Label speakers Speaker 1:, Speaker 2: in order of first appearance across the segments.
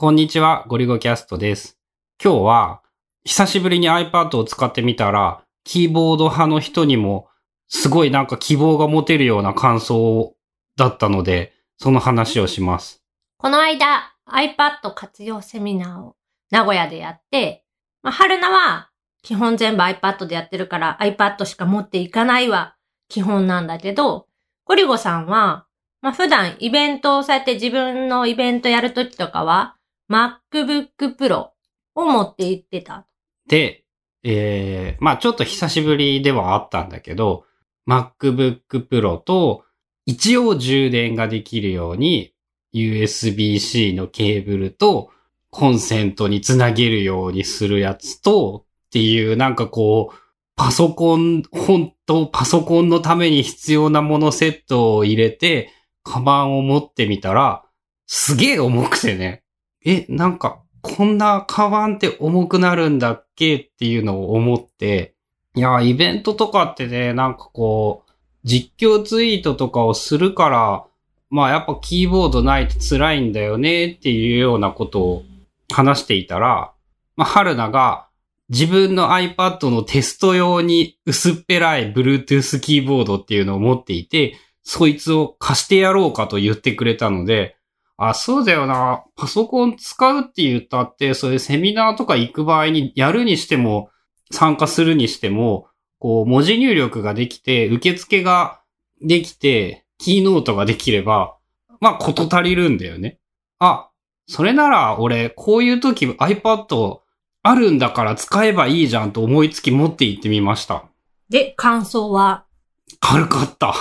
Speaker 1: こんにちは、ゴリゴキャストです。今日は、久しぶりに iPad を使ってみたら、キーボード派の人にも、すごいなんか希望が持てるような感想だったので、その話をします。
Speaker 2: この間、iPad 活用セミナーを名古屋でやって、まあ、春菜は基本全部 iPad でやってるから iPad しか持っていかないは基本なんだけど、ゴリゴさんは、まあ、普段イベントをそうやって自分のイベントやるときとかは MacBook Pro を持って行ってた。
Speaker 1: で、えー、まあちょっと久しぶりではあったんだけど、MacBook Pro と一応充電ができるように USB-C のケーブルとコンセントにつなげるようにするやつとっていうなんかこう、パソコン、本当パソコンのために必要なものセットを入れて、カバンを持ってみたら、すげえ重くてね。え、なんか、こんなカバンって重くなるんだっけっていうのを思って、いや、イベントとかってね、なんかこう、実況ツイートとかをするから、まあやっぱキーボードないと辛いんだよねっていうようなことを話していたら、まあ春菜が自分の iPad のテスト用に薄っぺらい Bluetooth キーボードっていうのを持っていて、そいつを貸してやろうかと言ってくれたので、あ、そうだよな。パソコン使うって言ったって、そういうセミナーとか行く場合にやるにしても、参加するにしても、こう、文字入力ができて、受付ができて、キーノートができれば、まあ、こと足りるんだよね。あ、それなら俺、こういう時 iPad あるんだから使えばいいじゃんと思いつき持って行ってみました。
Speaker 2: で、感想は、
Speaker 1: 軽かった。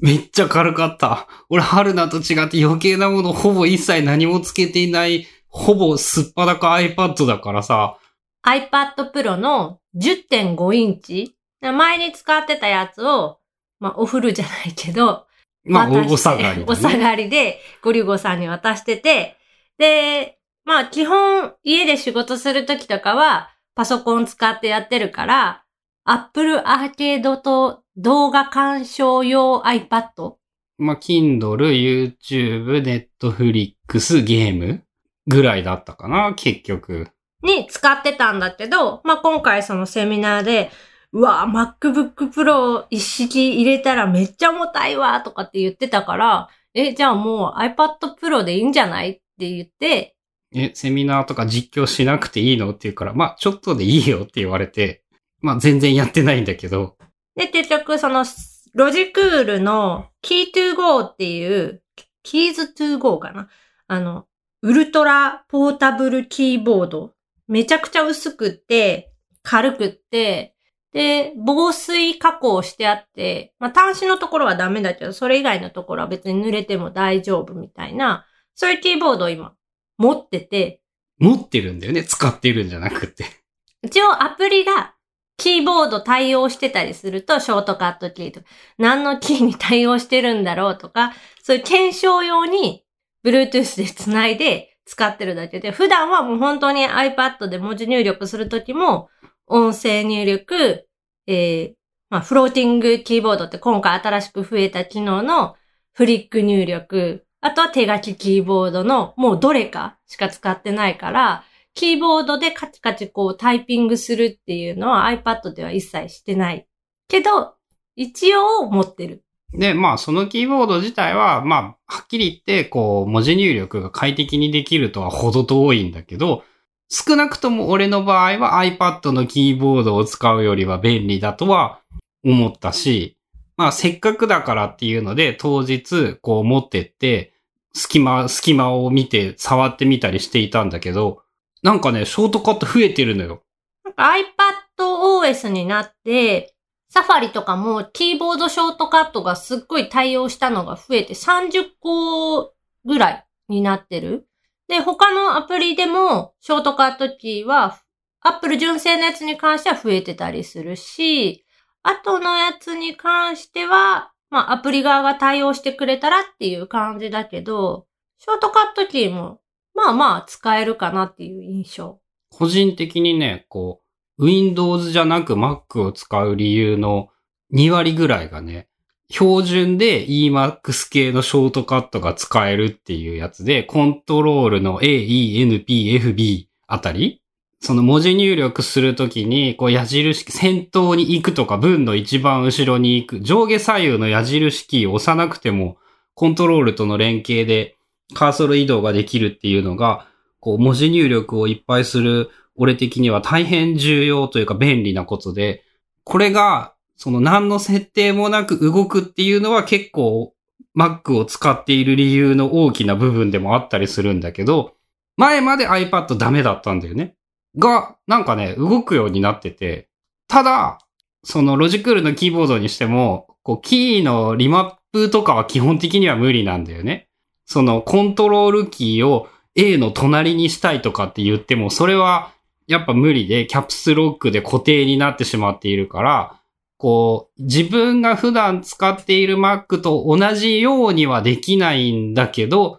Speaker 1: めっちゃ軽かった。俺、春菜と違って余計なものほぼ一切何もつけていない、ほぼすっぱだか iPad だからさ、
Speaker 2: iPad Pro の10.5インチ？前に使ってたやつを、まあ、おフルじゃないけど、
Speaker 1: まあ、お下がりだね。
Speaker 2: お下がりで、ゴリゴさんに渡してて、で、まあ、基本、家で仕事するときとかは、パソコン使ってやってるから、Apple Arcade と動画鑑賞用 iPad
Speaker 1: まあ、Kindle、YouTube、Netflix、ゲームぐらいだったかな、結局。
Speaker 2: に使ってたんだけど、まあ、今回そのセミナーで、うわ、MacBook Pro 一式入れたらめっちゃ重たいわ、とかって言ってたから、え、じゃあもう iPad Pro でいいんじゃないって言って、
Speaker 1: え、セミナーとか実況しなくていいの？って言うから、まあ、ちょっとでいいよって言われて、まあ、全然やってないんだけど、
Speaker 2: で、結局その、ロジクールの Key to Go っていう、Keys to Go かな？あの、ウルトラポータブルキーボード。めちゃくちゃ薄くって、軽くって、で、防水加工してあって、まあ、端子のところはダメだけど、それ以外のところは別に濡れても大丈夫みたいな、そういうキーボードを今持ってて、
Speaker 1: 持ってるんだよね、使ってるんじゃなくて。
Speaker 2: 一応アプリがキーボード対応してたりすると、ショートカットキーとか、何のキーに対応してるんだろうとか、そういう検証用に Bluetooth で繋いで使ってるだけで、普段はもう本当に iPad で文字入力するときも、音声入力、えー、まあ、フローティングキーボードって今回新しく増えた機能のフリック入力、あとは手書きキーボードのもうどれかしか使ってないから、キーボードでカチカチこうタイピングするっていうのは iPad では一切してない。けど、一応持ってる。
Speaker 1: で、まあ、そのキーボード自体は、まあ、はっきり言って、こう、文字入力が快適にできるとは程遠いんだけど、少なくとも俺の場合は iPad のキーボードを使うよりは便利だとは思ったし、まあ、せっかくだからっていうので、当日、こう持ってって、隙間、隙間を見て触ってみたりしていたんだけど、なんかね、ショートカット増えてるのよ。
Speaker 2: なんか iPadOS になって、サファリとかもキーボードショートカットがすっごい対応したのが増えて30個ぐらいになってる。で、他のアプリでもショートカットキーは Apple 純正のやつに関しては増えてたりするし、後のやつに関しては、まあアプリ側が対応してくれたらっていう感じだけど、ショートカットキーもまあまあ使えるかなっていう印象。
Speaker 1: 個人的にね、こう、Windows じゃなく Mac を使う理由の2割ぐらいがね、標準で Emac 系のショートカットが使えるっていうやつで、コントロールの A, E, N, P, F, B あたりその文字入力するときに、こう矢印、先頭に行くとか文の一番後ろに行く、上下左右の矢印キーを押さなくても、コントロールとの連携でカーソル移動ができるっていうのが、こう文字入力をいっぱいする俺的には大変重要というか便利なことで、これがその何の設定もなく動くっていうのは結構 Mac を使っている理由の大きな部分でもあったりするんだけど、前まで iPad ダメだったんだよね。が、なんかね、動くようになってて、ただ、そのロジクールのキーボードにしても、こう、キーのリマップとかは基本的には無理なんだよね。そのコントロールキーを A の隣にしたいとかって言っても、それはやっぱ無理で、キャプスロックで固定になってしまっているから、こう、自分が普段使っている Mac と同じようにはできないんだけど、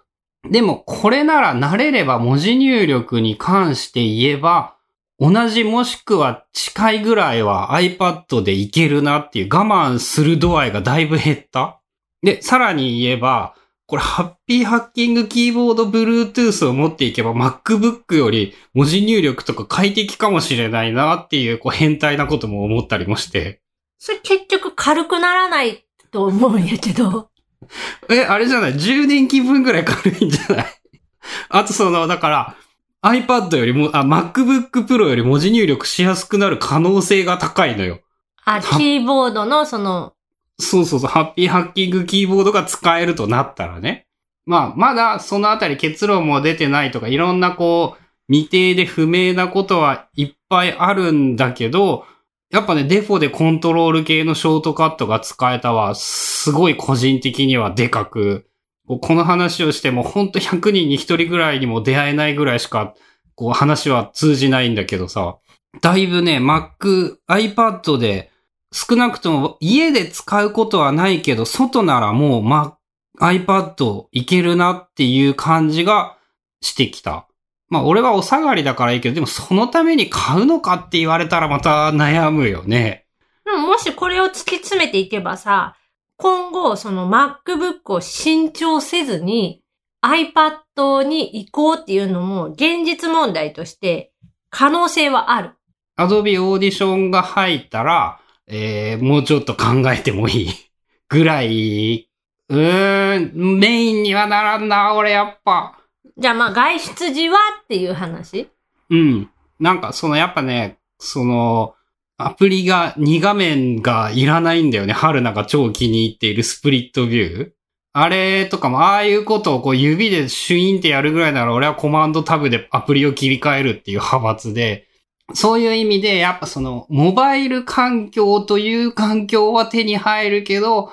Speaker 1: でもこれなら慣れれば文字入力に関して言えば、同じもしくは近いぐらいは iPad でいけるなっていう我慢する度合いがだいぶ減った。で、さらに言えば、これハッピーハッキングキーボード Bluetooth を持っていけば MacBook より文字入力とか快適かもしれないなっていうこう変態なことも思ったりもして。
Speaker 2: それ結局軽くならないと思うんやけど。
Speaker 1: え、あれじゃない ?10 年気分ぐらい軽いんじゃない？あとその、だから、iPad よりも、あ、MacBook Pro より文字入力しやすくなる可能性が高いのよ。
Speaker 2: あ、キーボードのその、
Speaker 1: そうそうそう、ハッピーハッキングキーボードが使えるとなったらね。まあ、まだそのあたり結論も出てないとか、いろんなこう、未定で不明なことはいっぱいあるんだけど、やっぱね、デフォでコントロール系のショートカットが使えたは、すごい個人的にはでかく、この話をしてもほんと100人に1人ぐらいにも出会えないぐらいしか、こう話は通じないんだけどさ、だいぶね、Mac、iPad で少なくとも家で使うことはないけど、外ならもう、ま、iPad いけるなっていう感じがしてきた。まあ俺はお下がりだからいいけど、でもそのために買うのかって言われたらまた悩むよね。
Speaker 2: でももしこれを突き詰めていけばさ、今後その MacBook を新調せずに iPad に移行っていうのも現実問題として可能性はある。
Speaker 1: Adobe Audition が入ったら、えー、もうちょっと考えてもいい？ぐらい、うーん、メインにはならんな、俺やっぱ。
Speaker 2: じゃあまあ外出時はっていう話？
Speaker 1: うん。なんかそのやっぱね、その、アプリが2画面がいらないんだよね。春菜が超気に入っているスプリットビュー。あれとかも、ああいうことをこう指でシュインってやるぐらいなら俺はコマンドタブでアプリを切り替えるっていう派閥で、そういう意味でやっぱそのモバイル環境という環境は手に入るけど、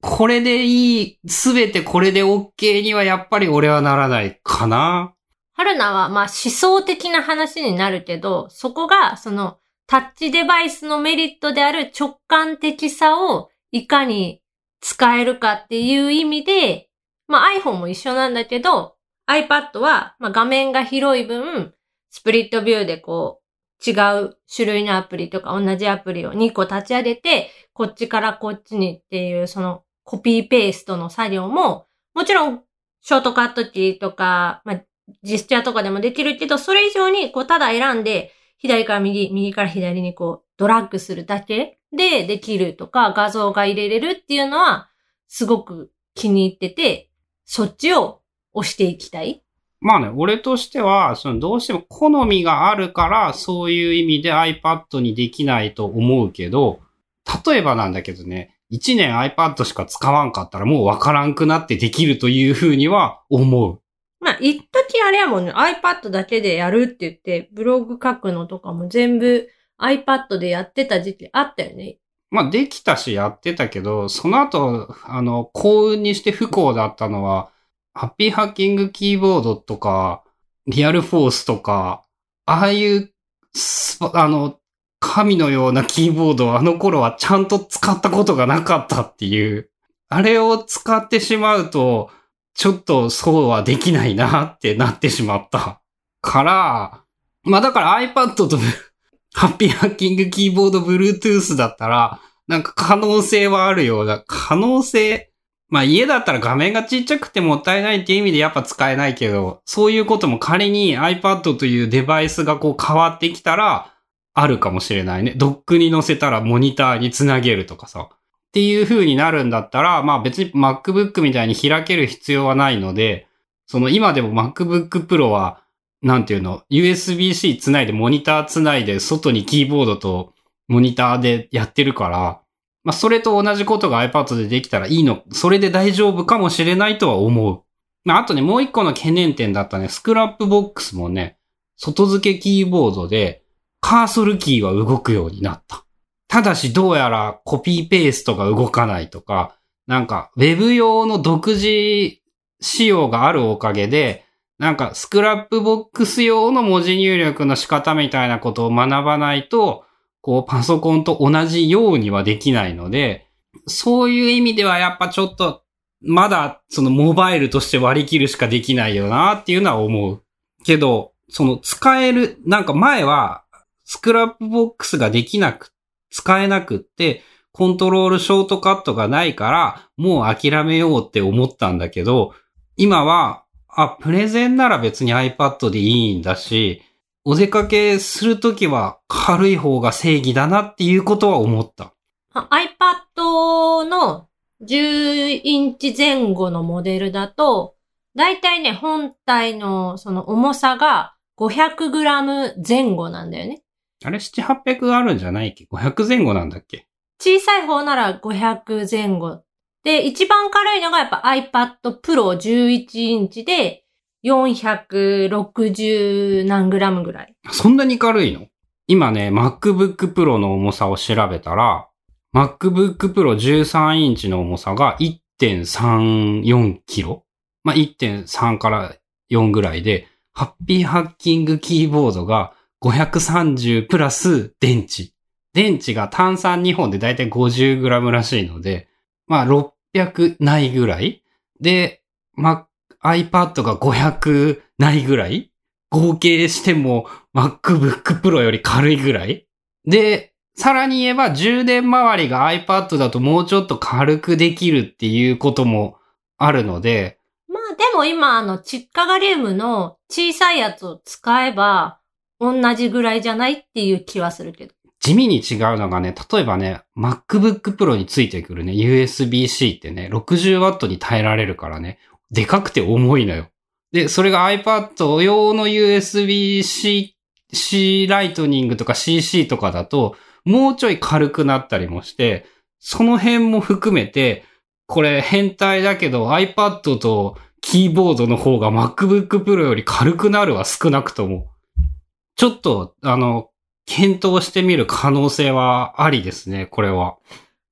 Speaker 1: これでいい、すべてこれで OK にはやっぱり俺はならないかな。
Speaker 2: 春菜はまあ思想的な話になるけど、そこがそのタッチデバイスのメリットである直感的さをいかに使えるかっていう意味で、まあ iPhone も一緒なんだけど、iPad はまあ画面が広い分、スプリットビューでこう違う種類のアプリとか同じアプリを2個立ち上げて、こっちからこっちにっていうそのコピーペーストの作業も、もちろん、ショートカットキーとか、まあ、ジスチャーとかでもできるけど、それ以上に、こう、ただ選んで、左から右、右から左にこう、ドラッグするだけでできるとか、画像が入れれるっていうのは、すごく気に入ってて、そっちを押していきたい。
Speaker 1: まあね、俺としては、そのどうしても好みがあるから、そういう意味で iPad にできないと思うけど、例えばなんだけどね、1年 iPad しか使わんかったらもうわからんくなってできるというふうには思う。
Speaker 2: まあ、一時あれやもんね、iPad だけでやるって言って、ブログ書くのとかも全部 iPad でやってた時期あったよね。
Speaker 1: まあ、できたしやってたけど、その後、あの、幸運にして不幸だったのは、ハッピーハッキングキーボードとか、リアルフォースとか、ああいう、あの、神のようなキーボードをあの頃はちゃんと使ったことがなかったっていう。あれを使ってしまうと、ちょっとそうはできないなってなってしまった。から、まあだから iPad とハッピーハッキングキーボード Bluetooth だったら、なんか可能性はあるような、可能性、まあ家だったら画面がちっちゃくてもったいないっていう意味でやっぱ使えないけど、そういうことも仮に iPad というデバイスがこう変わってきたら、あるかもしれないね。ドックに載せたらモニターにつなげるとかさ。っていう風になるんだったら、まあ別に MacBook みたいに開ける必要はないので、その今でも MacBook Pro は、なんていうの、USB-C つないでモニターつないで外にキーボードとモニターでやってるから、まあそれと同じことが iPad でできたらいいの、それで大丈夫かもしれないとは思う。まああとね、もう一個の懸念点だったね、 Scrapbox もね、外付けキーボードで、カーソルキーは動くようになった。ただしどうやらコピーペーストが動かないとか、なんか Web 用の独自仕様があるおかげで、なんか Scrapbox 用の文字入力の仕方みたいなことを学ばないと、こうパソコンと同じようにはできないので、そういう意味ではやっぱちょっと、まだそのモバイルとして割り切るしかできないよなっていうのは思う。けど、その使える、なんか前は Scrapbox ができなく、使えなくって、コントロールショートカットがないから、もう諦めようって思ったんだけど、今は、あ、プレゼンなら別に iPad でいいんだし、お出かけするときは軽い方が正義だなっていうことは思った。
Speaker 2: iPad の10インチ前後のモデルだと、だいたいね、本体のその重さが 500g 前後なんだよね。
Speaker 1: あれ、7、800あるんじゃないっけ ?500 前後なんだっけ？
Speaker 2: 小さい方なら500前後。で、一番軽いのがやっぱ iPad Pro 11インチで460何グラムぐらい。
Speaker 1: そんなに軽いの？今ね、MacBook Pro の重さを調べたら、MacBook Pro 13インチの重さが1.34キロ？まあ、1.3から4ぐらいで、ハッピーハッキングキーボードが530プラス電池。電池が炭酸2本でだいたい 50g らしいので、まあ600ないぐらいで、Mac、iPad が500ないぐらい？合計しても MacBook Pro より軽いぐらい？で、さらに言えば充電周りが iPad だともうちょっと軽くできるっていうこともあるので。
Speaker 2: まあでも今あのチッカガリウムの小さいやつを使えば同じぐらいじゃないっていう気はするけど。
Speaker 1: 地味に違うのがね、例えばね、MacBook Pro についてくるね、USB-C ってね、60W に耐えられるからね、でかくて重いのよ。で、それが iPad 用の USB-C、C ライトニングとか CC とかだと、もうちょい軽くなったりもして、その辺も含めて、これ変態だけど iPad とキーボードの方が MacBook Pro より軽くなるは少なくとも。ちょっと、あの、検討してみる可能性はありですね、これは。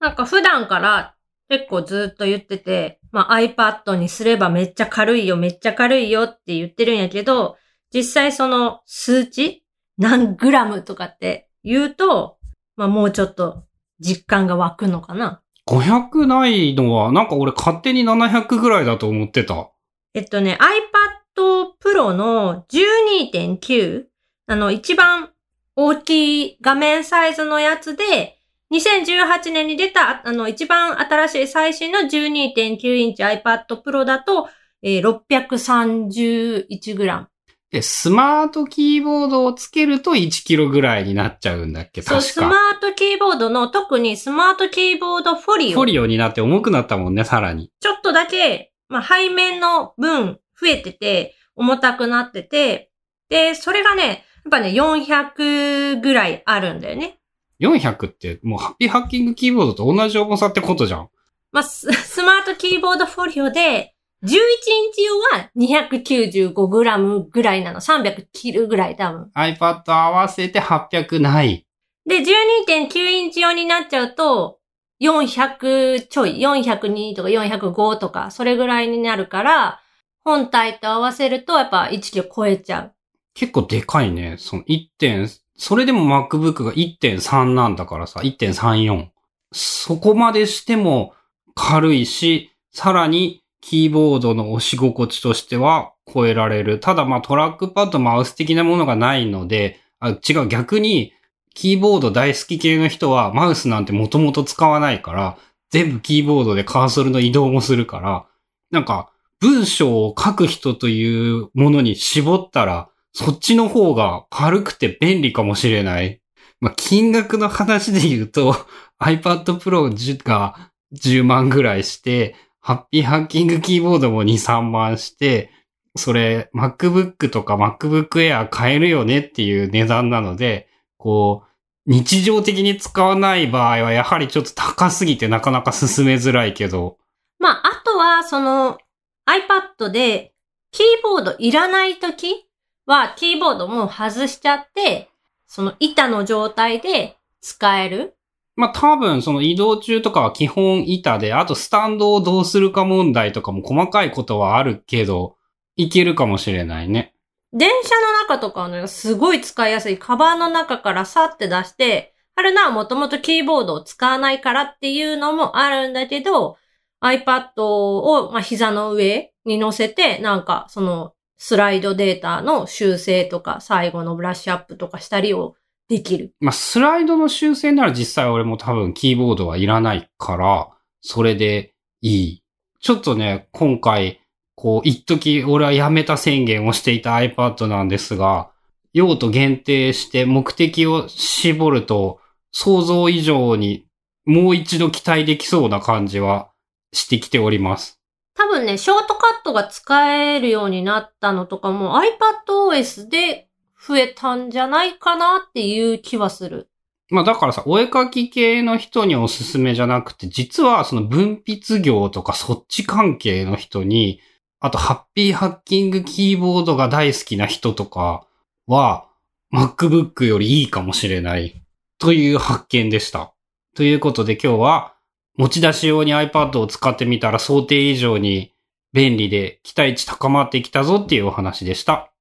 Speaker 2: なんか普段から結構ずっと言ってて、まあ iPad にすればめっちゃ軽いよ、めっちゃ軽いよって言ってるんやけど、実際その数値何グラムとかって言うと、まあもうちょっと実感が湧くのかな。
Speaker 1: 500ないのは、なんか俺勝手に700ぐらいだと思ってた。
Speaker 2: えっとね、iPad Pro の12.9あの、一番大きい画面サイズのやつで、2018年に出た、あの、一番新しい最新の12.9インチ iPad Pro だと、えー、631g。
Speaker 1: で、スマートキーボードをつけると1キロぐらいになっちゃうんだっけ？確か。
Speaker 2: そう、スマートキーボードの、特にスマートキーボードフォリオ。
Speaker 1: フォリオになって重くなったもんね、さらに。
Speaker 2: ちょっとだけ、まあ、背面の分増えてて、重たくなってて、で、それがね、っぱね、400ぐらいあるんだよね。
Speaker 1: 400ってもうハッピーハッキングキーボードと同じ重さってことじゃん。
Speaker 2: まあ、ス マートキーボードフォリオで、11インチ用は 295g ぐらいなの。300切るぐらい多分。
Speaker 1: iPad 合わせて800ない。
Speaker 2: で、12.9インチ用になっちゃうと、400ちょい、402とか405とか、それぐらいになるから、本体と合わせるとやっぱ1キロ超えちゃう。
Speaker 1: 結構でかいね。その1点、それでも MacBook が1.3なんだからさ、1.34。そこまでしても軽いし、さらにキーボードの押し心地としては超えられる。ただまあトラックパッドマウス的なものがないので、あ違う、逆にキーボード大好き系の人はマウスなんてもともと使わないから、全部キーボードでカーソルの移動もするから、なんか文章を書く人というものに絞ったら、そっちの方が軽くて便利かもしれない。まあ、金額の話で言うと、iPad Pro が10万ぐらいして、ハッピーハッキングキーボードも2、3万して、それ MacBook とか MacBook Air 買えるよねっていう値段なので、こう、日常的に使わない場合はやはりちょっと高すぎてなかなか進めづらいけど、
Speaker 2: まあ、あとは、その iPad でキーボードいらないときは、キーボードも外しちゃって、その板の状態で使える。
Speaker 1: まあ多分その移動中とかは基本板で、あとスタンドをどうするか問題とかも細かいことはあるけど、いけるかもしれないね。
Speaker 2: 電車の中とかはね、すごい使いやすい。カバンの中からさって出して、あれな、もともとキーボードを使わないからっていうのもあるんだけど、iPad を、まあ、膝の上に乗せて、なんか、その、スライドデータの修正とか、最後のブラッシュアップとかしたりをできる。
Speaker 1: まあスライドの修正なら実際俺も多分キーボードはいらないから、それでいい。ちょっとね、今回、こう、一時俺はやめた宣言をしていた iPad なんですが、用途限定して目的を絞ると、想像以上にもう一度期待できそうな感じはしてきております。
Speaker 2: 多分ね、ショートカットが使えるようになったのとかも iPadOS で増えたんじゃないかなっていう気はする。
Speaker 1: まあだからさ、お絵描き系の人におすすめじゃなくて、実はその分筆業とかそっち関係の人に、あとハッピーハッキングキーボードが大好きな人とかは、MacBook よりいいかもしれない。という発見でした。ということで今日は、持ち出し用に iPad を使ってみたら想定以上に便利で期待値高まってきたぞっていうお話でした。